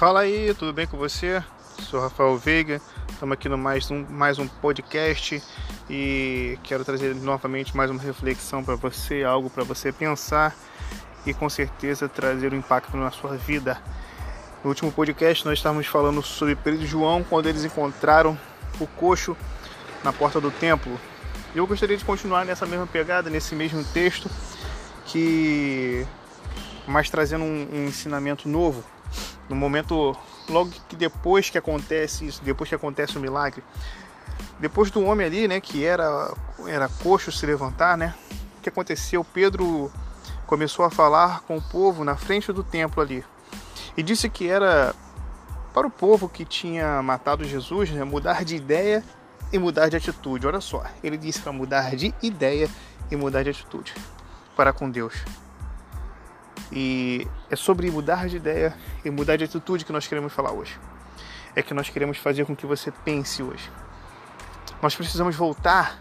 Fala aí, tudo bem com você? Sou Rafael Veiga, estamos aqui no mais um, mais um podcast e quero trazer novamente mais uma reflexão para você, algo para você pensar e com certeza trazer um impacto na sua vida. No último podcast nós estávamos falando sobre Pedro e João quando eles encontraram o coxo na porta do templo. Eu gostaria de continuar nessa mesma pegada, nesse mesmo texto, que mas trazendo um, um ensinamento novo no momento logo que depois que acontece isso, depois que acontece o milagre, depois do homem ali, né, que era era coxo se levantar, né? O que aconteceu? Pedro começou a falar com o povo na frente do templo ali e disse que era para o povo que tinha matado Jesus, né, mudar de ideia e mudar de atitude. Olha só, ele disse para mudar de ideia e mudar de atitude para com Deus. E é sobre mudar de ideia e mudar de atitude que nós queremos falar hoje. É que nós queremos fazer com que você pense hoje. Nós precisamos voltar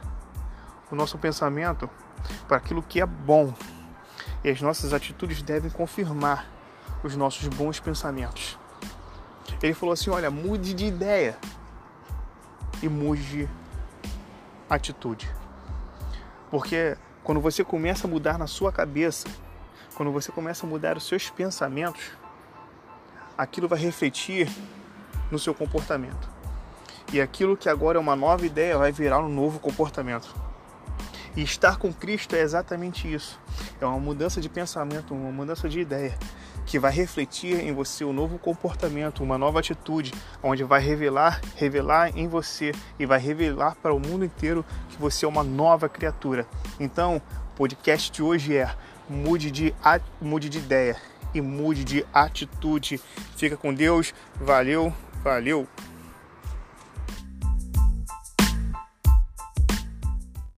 o nosso pensamento para aquilo que é bom. E as nossas atitudes devem confirmar os nossos bons pensamentos. Ele falou assim: olha, mude de ideia e mude de atitude. Porque quando você começa a mudar na sua cabeça, quando você começa a mudar os seus pensamentos, aquilo vai refletir no seu comportamento. E aquilo que agora é uma nova ideia vai virar um novo comportamento. E estar com Cristo é exatamente isso. É uma mudança de pensamento, uma mudança de ideia que vai refletir em você um novo comportamento, uma nova atitude, onde vai revelar, revelar em você e vai revelar para o mundo inteiro que você é uma nova criatura. Então, o podcast de hoje é mude de, mude de ideia e mude de atitude. Fica com Deus. Valeu, valeu.